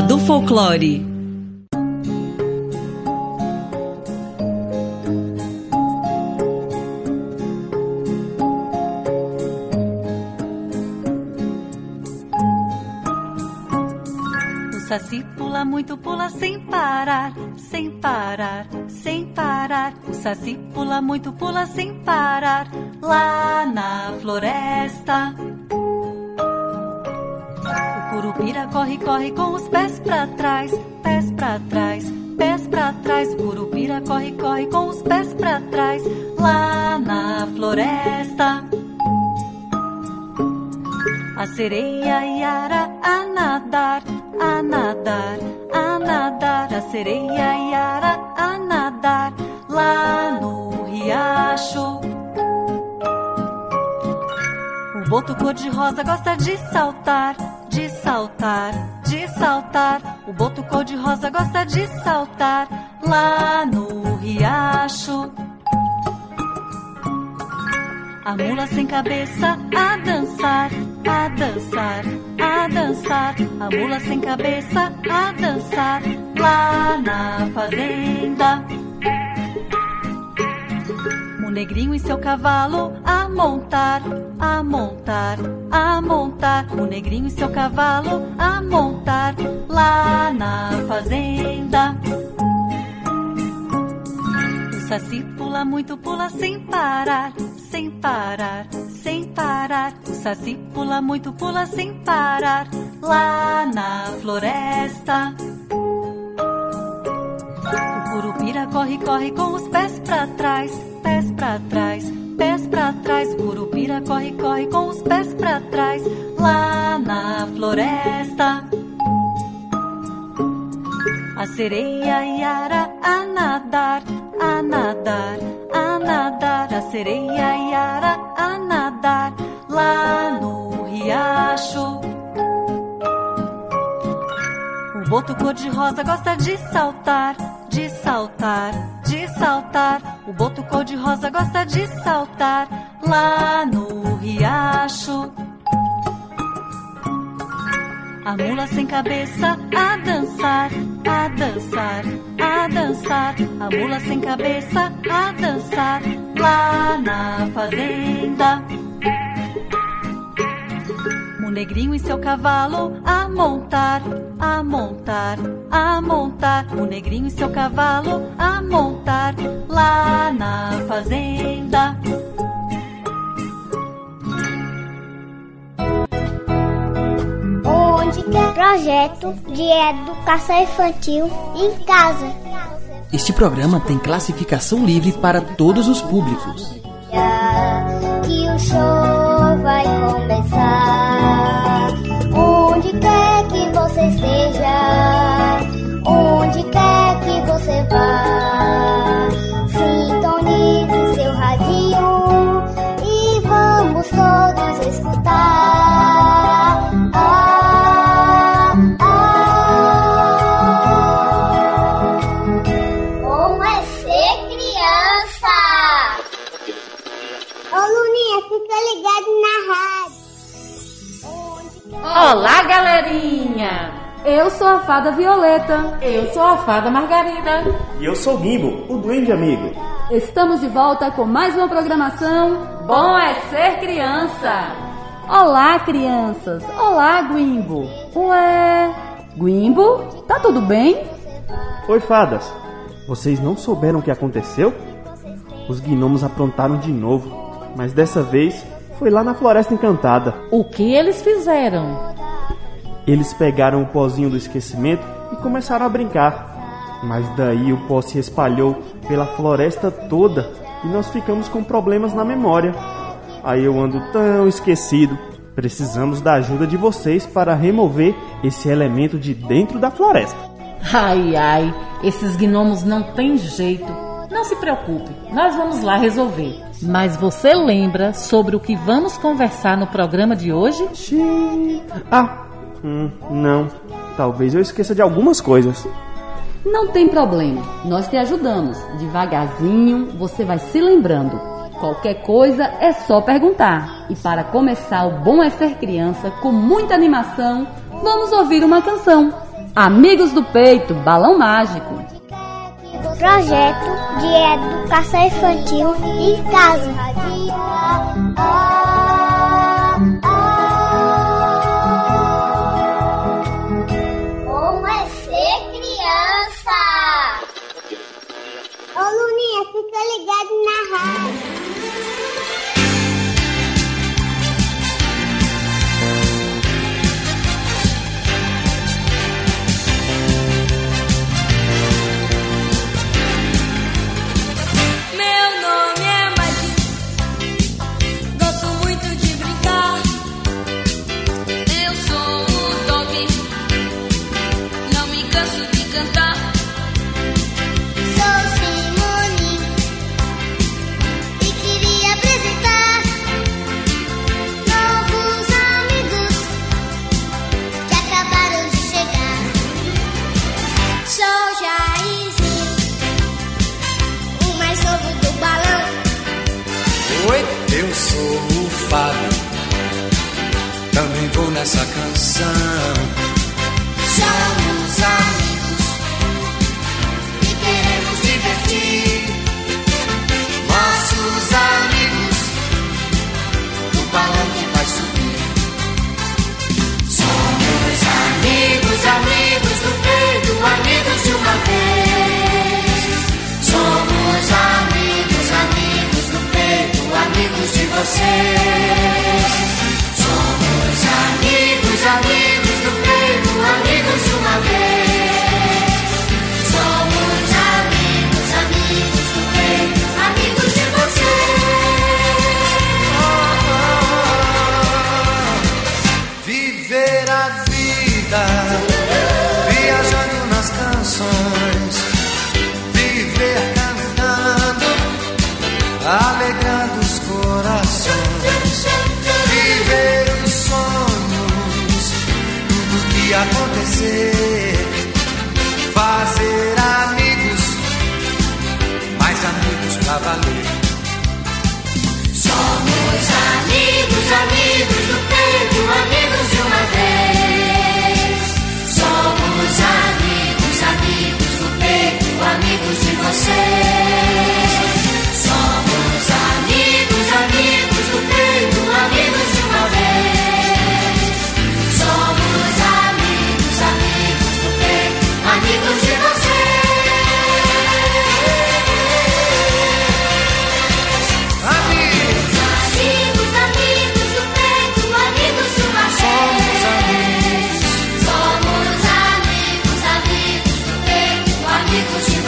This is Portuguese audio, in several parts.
do folclore. Saci pula muito, pula sem parar, sem parar, sem parar. O Saci pula muito, pula sem parar, lá na floresta. Curupira corre, corre com os pés pra trás, pés pra trás, pés pra trás. Curupira corre, corre com os pés pra trás, lá na floresta. A sereia Yara a nadar a nadar, a nadar, a sereia Yara a nadar lá no riacho. O boto cor-de-rosa gosta de saltar, de saltar, de saltar. O boto cor-de-rosa gosta de saltar lá no riacho. A mula sem cabeça a dançar, a dançar, a dançar. A mula sem cabeça a dançar lá na fazenda. Negrinho e seu cavalo a montar, a montar, a montar. O negrinho e seu cavalo a montar lá na fazenda. O saci pula muito, pula sem parar sem parar, sem parar. O saci pula muito, pula sem parar, lá na floresta. Curupira corre, corre com os pés pra trás, pés pra trás, pés pra trás. Curupira corre, corre com os pés pra trás, lá na floresta. A sereia Yara a nadar, a nadar, a nadar. A sereia Yara a nadar lá no riacho. O boto cor-de-rosa gosta de saltar, de saltar, de saltar. O boto cor-de-rosa gosta de saltar lá no riacho. A mula sem cabeça a dançar, a dançar, a dançar. A mula sem cabeça a dançar lá na fazenda. O negrinho e seu cavalo a montar, a montar, a montar. O negrinho e seu cavalo a montar lá na fazenda. Onde quer projeto de educação infantil em casa. Este programa tem classificação livre para todos os públicos. Que o show vai começar. Esteja, onde quer que você vá, sintonize seu radinho e vamos todos escutar. Ah, ah. Como é ser criança? Ô Luninha, fica ligado na rádio. Olá, galerinha! Eu sou a fada Violeta. Eu sou a fada Margarida. E eu sou o Gimbo, o duende amigo. Estamos de volta com mais uma programação. Bom é ser criança! Olá, crianças! Olá, Guimbo! Ué, Guimbo, tá tudo bem? Oi, fadas. Vocês não souberam o que aconteceu? Os gnomos aprontaram de novo, mas dessa vez foi lá na Floresta Encantada. O que eles fizeram? Eles pegaram o pozinho do esquecimento e começaram a brincar. Mas daí o pó se espalhou pela floresta toda e nós ficamos com problemas na memória. Aí eu ando tão esquecido. Precisamos da ajuda de vocês para remover esse elemento de dentro da floresta. Ai, ai, esses gnomos não têm jeito. Não se preocupe, nós vamos lá resolver. Mas você lembra sobre o que vamos conversar no programa de hoje? Xiii. Ah, hum, não. Talvez eu esqueça de algumas coisas. Não tem problema, nós te ajudamos. Devagarzinho, você vai se lembrando. Qualquer coisa é só perguntar. E para começar o Bom é Ser Criança com muita animação, vamos ouvir uma canção. Amigos do Peito, Balão Mágico. Projeto de Educação Infantil em Casa. Amigos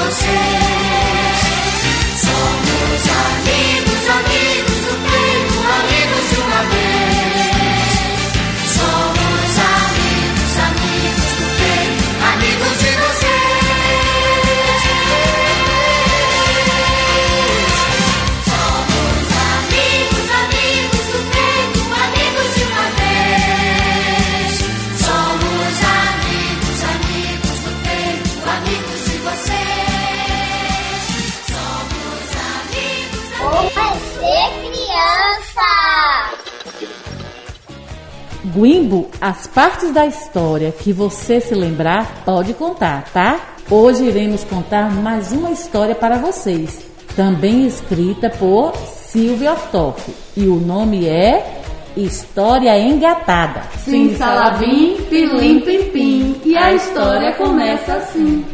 amigos Guimbo, as partes da história que você se lembrar, pode contar, tá? Hoje iremos contar mais uma história para vocês, também escrita por Silvia Ortoff. E o nome é História Engatada. Sim, salabim, pilim, pim, pim. E a história começa assim.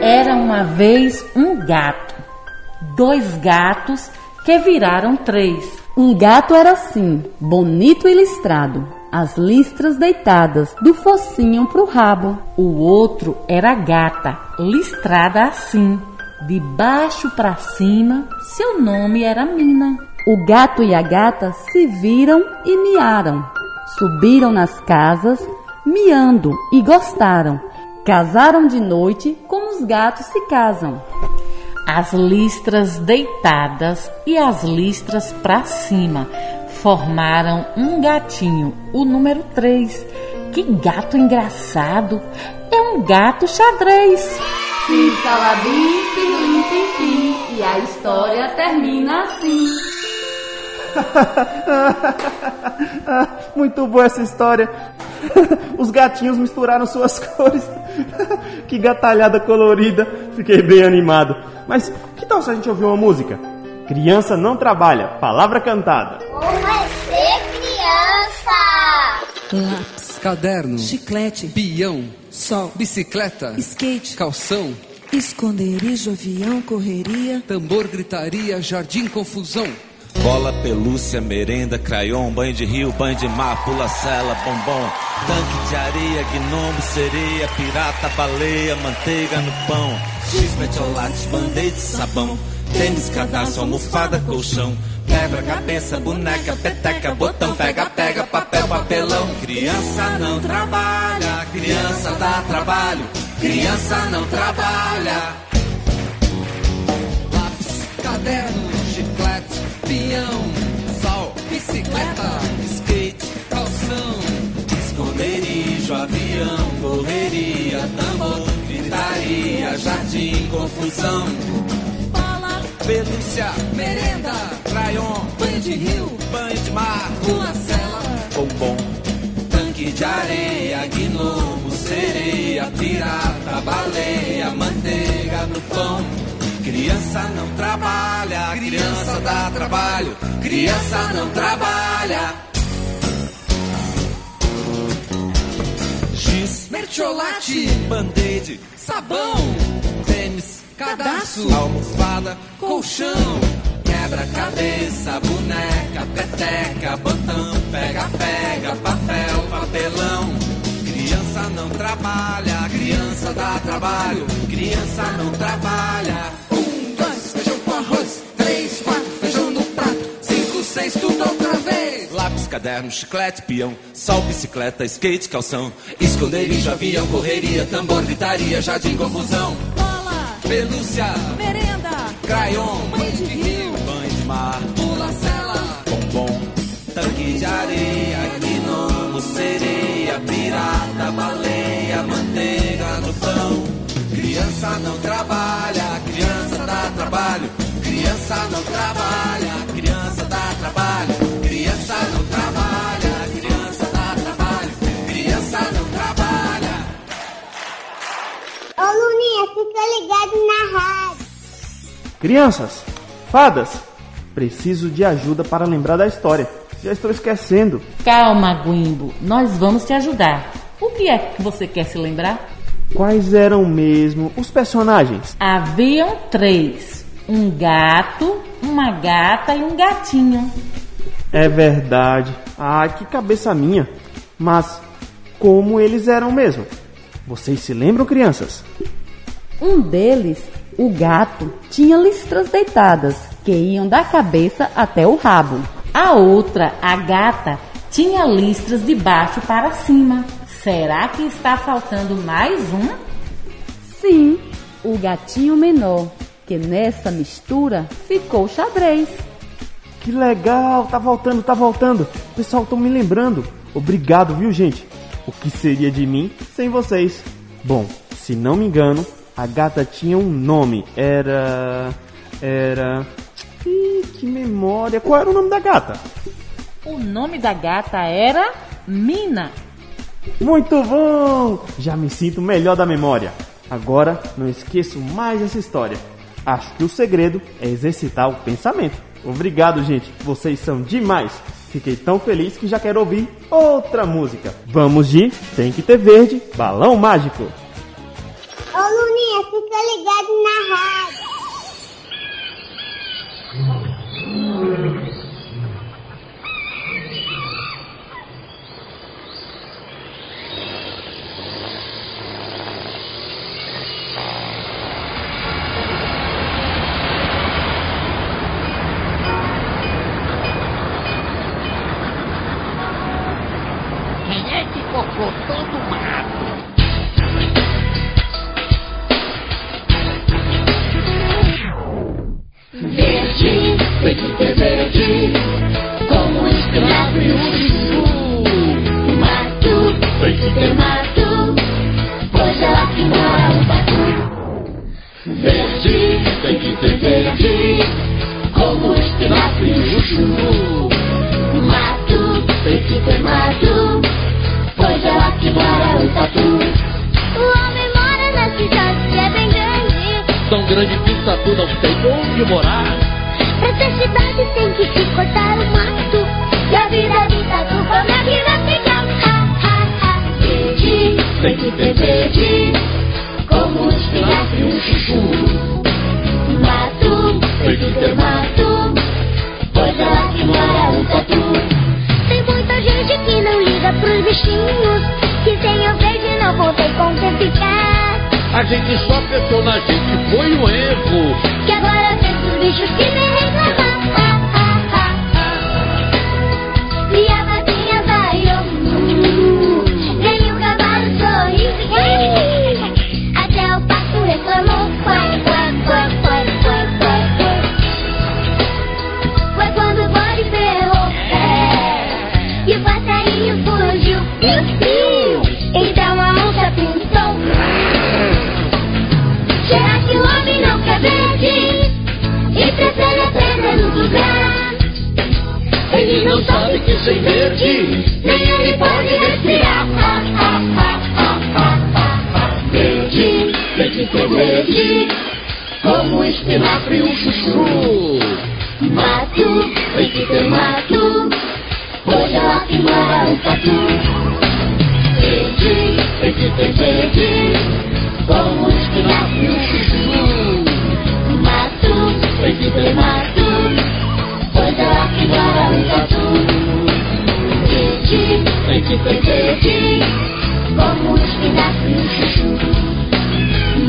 Era uma vez um gato, dois gatos que viraram três. Um gato era assim, bonito e listrado, as listras deitadas, do focinho pro rabo. O outro era gata, listrada assim, de baixo para cima, seu nome era Mina. O gato e a gata se viram e miaram. Subiram nas casas, miando e gostaram. Casaram de noite como os gatos se casam. As listras deitadas e as listras para cima formaram um gatinho, o número 3. Que gato engraçado! É um gato xadrez. Sim, pim, pim. E a história termina assim. Muito boa essa história. Os gatinhos misturaram suas cores. que gatalhada colorida. Fiquei bem animado. Mas que tal se a gente ouvir uma música? Criança não trabalha, palavra cantada. Como é ser criança? Lápis, caderno, chiclete, pião, sol, bicicleta, skate, calção, esconderijo, avião, correria, tambor, gritaria, jardim, confusão. Bola, pelúcia, merenda, crayon, banho de rio, banho de mar, pula-cela, bombom, tanque de areia, gnomo, sereia, pirata, baleia, manteiga no pão, x metiolate, band-aid, sabão, tênis, cadarço, almofada, colchão, quebra-cabeça, boneca, peteca, botão, pega, pega, papel, papelão. Criança não trabalha, criança dá trabalho, criança não trabalha. Lápis, caderno, chiclete, pião, sol, bicicleta, skate, calção, Esconderijo, avião, correria, tambor, gritaria, jardim, confusão. Pelúcia, merenda, crayon, banho de rio, banho de mar, pula-cela, bombom, tanque de areia, gnomo, sereia, pirata, baleia, manteiga no pão. Criança não trabalha, criança dá trabalho, criança não trabalha. Giz, mertiolate, band-aid, sabão, tênis, cadastro, almofada, colchão, Quebra-cabeça, boneca, peteca, botão, pega, pega, papel, papelão. Criança não trabalha, criança dá trabalho, criança não trabalha. um, dois, feijão com arroz, três, quatro, feijão no prato, cinco, seis, tudo outra vez. Lápis, caderno, chiclete, peão, sol, bicicleta, skate, calção, esconderijo, avião, correria, tambor, gritaria, jardim, confusão, pelúcia, merenda, crayon, banho de rio, banho de mar, pula-cela, bombom, tanque de areia, gnomo, sereia, pirata, baleia, manteiga no pão. Criança não trabalha, criança dá trabalho, criança não trabalha, ligado na rádio. Crianças, fadas, preciso de ajuda para lembrar da história. Já estou esquecendo. Calma, Guimbo, nós vamos te ajudar. O que é que você quer se lembrar? Quais eram mesmo os personagens? Haviam três: um gato, uma gata e um gatinho. É verdade. Ah, que cabeça minha. Mas como eles eram mesmo? Vocês se lembram, crianças? Um deles, o gato, tinha listras deitadas que iam da cabeça até o rabo. A outra, a gata, tinha listras de baixo para cima. Será que está faltando mais um? Sim, o gatinho menor, que nessa mistura ficou xadrez. Que legal, tá voltando, tá voltando. O pessoal estão me lembrando. Obrigado, viu, gente? O que seria de mim sem vocês? Bom, se não me engano, a gata tinha um nome. Era. Era. Ih, que memória. Qual era o nome da gata? O nome da gata era Mina. Muito bom! Já me sinto melhor da memória. Agora não esqueço mais essa história. Acho que o segredo é exercitar o pensamento. Obrigado, gente. Vocês são demais. Fiquei tão feliz que já quero ouvir outra música. Vamos de Tem que ter verde, balão mágico. Fica ligado na rádio. Sabe que sem verde, Nem ele pode respirar. Ha, ha, ha, ha, ha, ha, ha. verde, tem que ter verde. Como espinafre e um chuchu. Mato, tem que ter mato. É lá que mora o tatu. Verde, tem que ter verde. Como espinafre e um chuchu. Mato, Tem que ter mato. Ter verde. Como espinafre e um chuchu.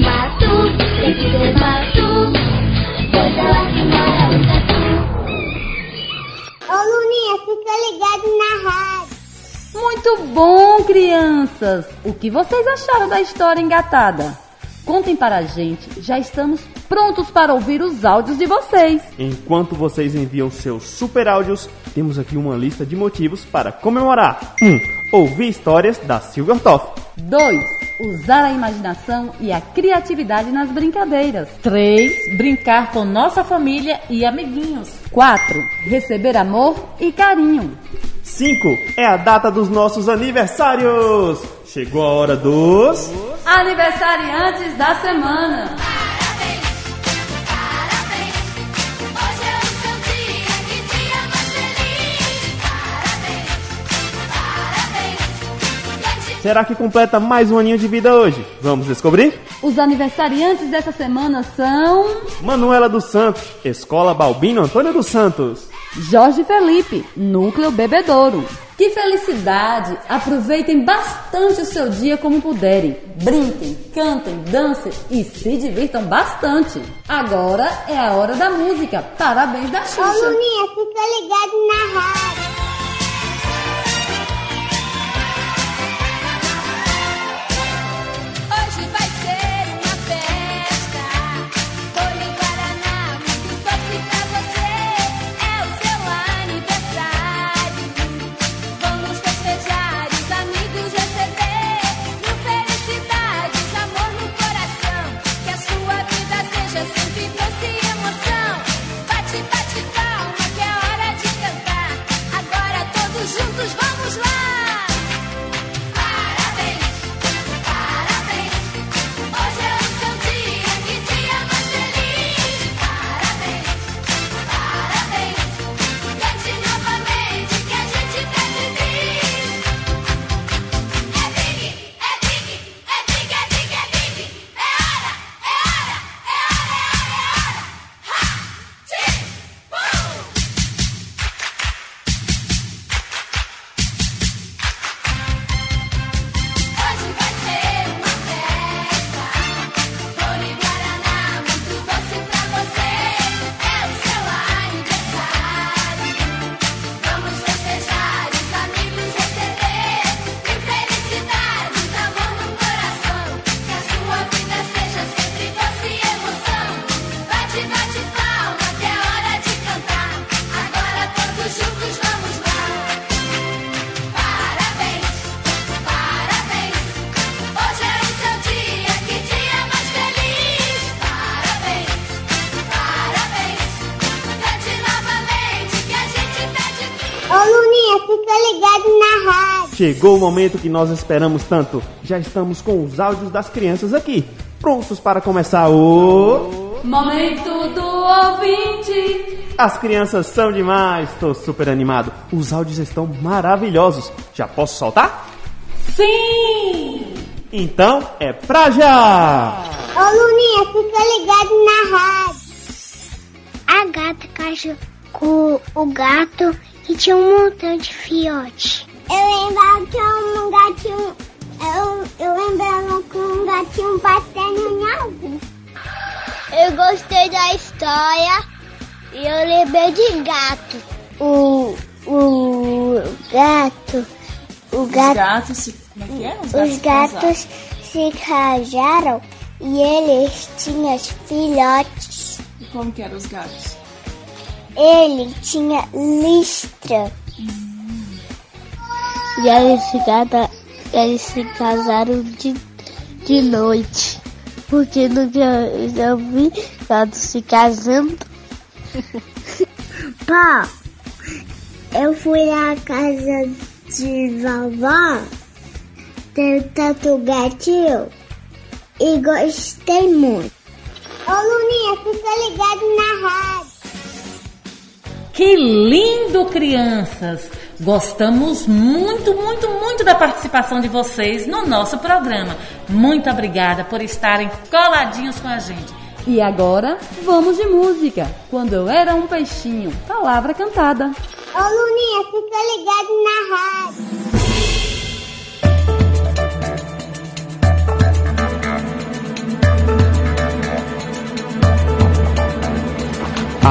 Mato, tem que ter mato. Pois é lá que mora o tatu. Ô Luninha, fica ligado na rádio. Muito bom, crianças! O que vocês acharam da história engatada? Contem para a gente, já estamos prontos para ouvir os áudios de vocês. Enquanto vocês enviam seus super áudios, temos aqui uma lista de motivos para comemorar. 1. Um, ouvir histórias da Silvia Ortoff. 2. Usar a imaginação e a criatividade nas brincadeiras. 3. Brincar com nossa família e amiguinhos. 4. Receber amor e carinho. 5. É a data dos nossos aniversários. Chegou a hora dos... Aniversariantes da semana. Hoje é o seu dia, que dia mais feliz. Parabéns, parabéns. Será que completa mais um aninho de vida hoje? Vamos descobrir? Os aniversariantes dessa semana são Manuela dos Santos, Escola Balbino Antônio dos Santos. Jorge Felipe, Núcleo Bebedouro. Que felicidade! Aproveitem bastante o seu dia como puderem. Brinquem, cantem, dancem e se divirtam bastante. Agora é a hora da música. Parabéns da Ô Xuxa. Luninha, fica ligado na rádio. Chegou o momento que nós esperamos tanto. Já estamos com os áudios das crianças aqui, prontos para começar o Momento do ouvinte. As crianças são demais, tô super animado. Os áudios estão maravilhosos. Já posso soltar? Sim! Então é pra já! Ô Luninha, fica ligado na rádio. A gata caiu com o gato que tinha um montão de fiote. Eu lembrava que um gatinho. Eu, eu lembrava que um gatinho batendo em alguém. Eu gostei da história e eu lembrei de gato. O, o gato. O gato. Os gatos se. Como é que é? Os gatos se casaram e eles tinham filhotes. E como que eram os gatos? Ele tinha listra. E eles se, cada- eles se casaram de, de noite. Porque nunca eu já vi gatos se casando. Pá, eu fui à casa de vovó, tem tanto gatinho, e gostei muito. Ô Luninha, fica ligado na rádio. Que lindo, crianças! Gostamos muito, muito, muito da participação de vocês no nosso programa. Muito obrigada por estarem coladinhos com a gente. E agora, vamos de música. Quando eu era um peixinho, palavra cantada. Ô Luninha, fica ligado na rádio.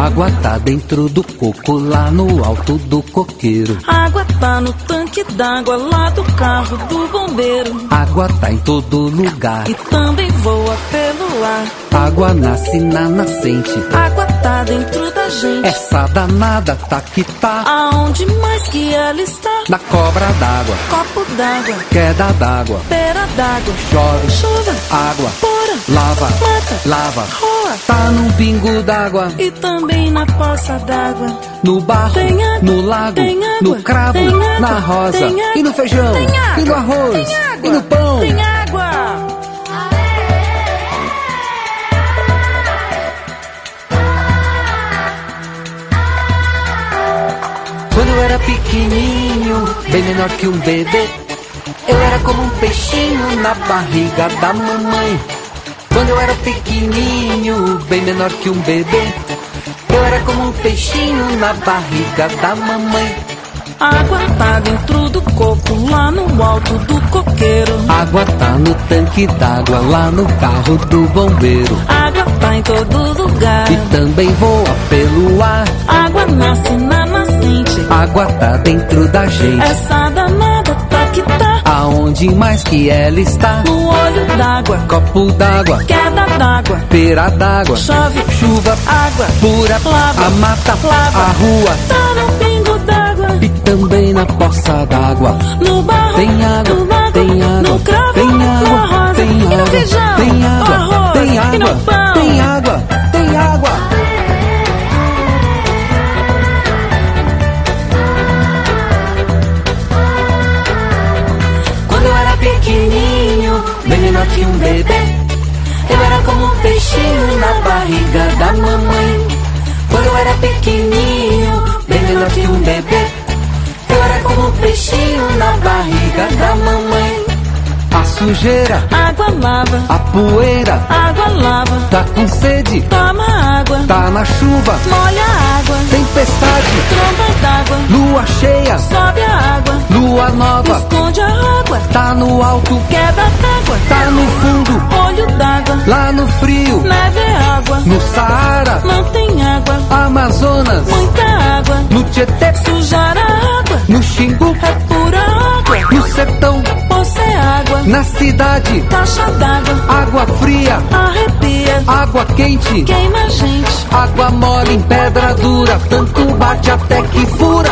Água tá dentro do coco, lá no alto do coqueiro. Água tá no tanque d'água lá do carro do bombeiro. Água tá em todo lugar. E também voa pelo ar. Água nasce na nascente. Água tá dentro da gente. Essa danada tá que tá. Aonde mais que ela está? Na cobra d'água, Copo d'água, queda d'água. pera d'água. Chove, Chuva, água, pora, lava, mata, lava. roa. Tá num pingo d'água, E também na poça d'água. no barro, Tem água, no lago, tem água, no cravo, tem água, na rosa. tem água, e no feijão, tem água, e no arroz, tem água, e no pão. Tem água. Era pequenininho, bem menor que um bebê, eu era como um peixinho na barriga da mamãe. Quando eu era pequenininho, bem menor que um bebê, eu era como um peixinho na barriga da mamãe. Água tá dentro do coco lá no alto do coqueiro. Água tá no tanque d'água lá no carro do bombeiro. Água em todo lugar. E também voa pelo ar. Água nasce na nascente. Água tá dentro da gente. Essa danada tá que tá. Aonde mais que ela está? No olho d'água. Copo d'água, Queda d'água. pera d'água, Chove. chuva, Água. pura, Lava. a mata, Lava. a rua Tá no pingo d'água. e também na poça d'água. No barro. Tem água, no lago, tem água, no cravo, tem na água, rosa, tem e no água, feijão, tem água, água, tem água, tem água. Quando eu era pequenininho, menor que um bebê, eu era como um peixinho na barriga da mamãe. Quando eu era pequenininho, menor que um bebê, eu era como um peixinho na barriga da mamãe. A sujeira, Água lava, a poeira, água lava, tá com sede, toma água, tá na chuva, molha a água, tempestade, tromba d'água, lua cheia, sobe a água, lua nova, tá no alto, queda d'água, tá no fundo, olho d'água, lá no frio, neve é água, no Saara, não tem água, Amazonas, muita água, no Tietê, sujar a água, no Xingu, é pura água, no sertão, poça é água, na cidade, caixa d'água, água fria, arrepia, água quente, queima a gente, água mole em pedra dura, tanto bate até que fura.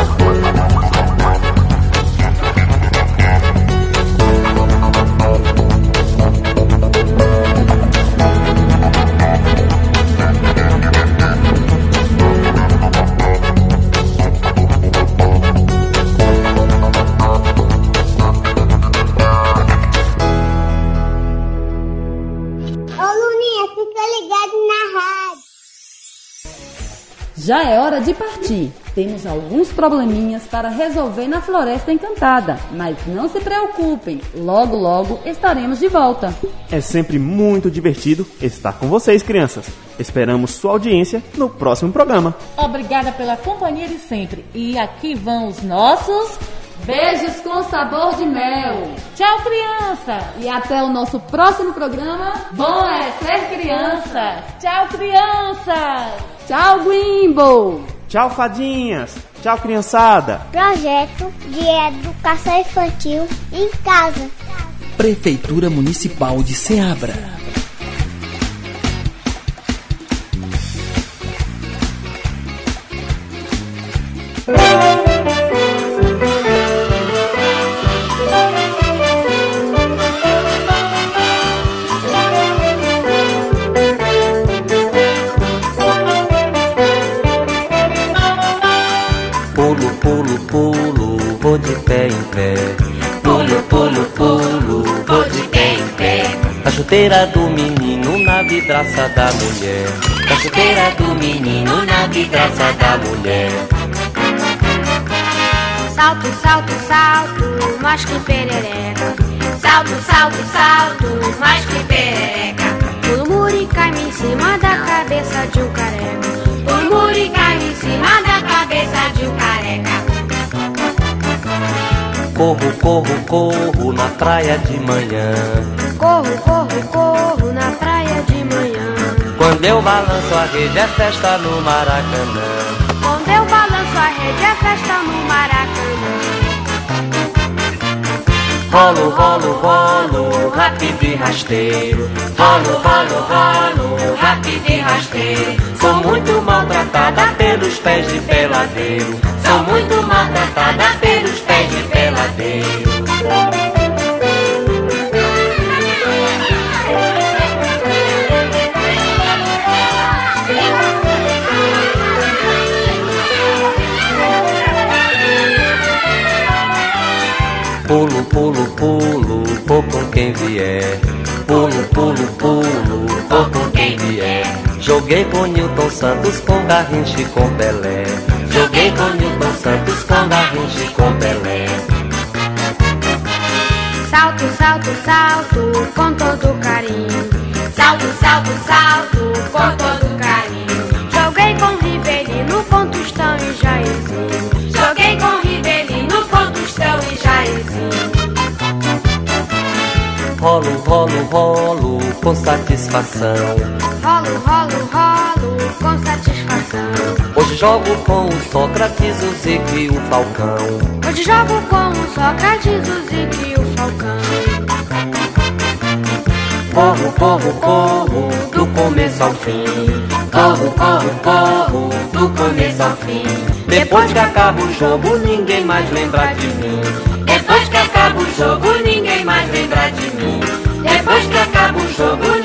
Luninha, fica ligado na rádio. Já é hora de partir. Temos alguns probleminhas para resolver na Floresta Encantada, mas não se preocupem, logo logo estaremos de volta. É sempre muito divertido estar com vocês, crianças. Esperamos sua audiência no próximo programa. Obrigada pela companhia de sempre. E aqui vão os nossos beijos com sabor de mel. Tchau, criança! E até o nosso próximo programa. Bom é ser criança! Tchau, criança! Tchau, Wimble! Tchau, fadinhas! Tchau, criançada! Projeto de Educação Infantil em Casa. Prefeitura Municipal de Ceabra. Pulo, chuteira do menino, na vidraça da mulher. Na chuteira do menino, na vidraça da mulher. Salto, salto, salto, mais que perereca. Salto, salto, salto, mais que perereca. Cai-me em cima da cabeça de um careca. E cai-me em cima da cabeça de um careca. Corro, corro, corro na praia de manhã. Corro, corro Quando eu balanço a rede, é festa no Maracanã. Quando eu balanço a rede, é festa no Maracanã. Rolo, rolo, rolo, rápido e rasteiro. Rolo, rolo, rolo, rápido e rasteiro. Sou muito maltratada pelos pés de peladeiro. Sou muito maltratada pelos pés de peladeiro. Quem vier. Pulo, pulo, pulo, vou com quem vier. Joguei com Newton Santos, com Garrincha e com Pelé. Joguei com Newton Santos, com Garrincha e com Pelé. Salto, salto, salto, com todo carinho. Salto, salto, salto, com todo carinho. Joguei com Rivelino, com Tostão e Jairzinho. Joguei com Rolo, rolo, rolo, com satisfação. Rolo, rolo, rolo, com satisfação. Hoje jogo com o Sócrates, o Zico e o Falcão. Hoje jogo com o Sócrates, o Zico e o Falcão. Corro, corro, corro, do começo ao fim. Corro, corro, corro, do começo ao fim. Depois que acaba o jogo, ninguém mais lembra de mim. Depois que acaba depois que acaba o jogo,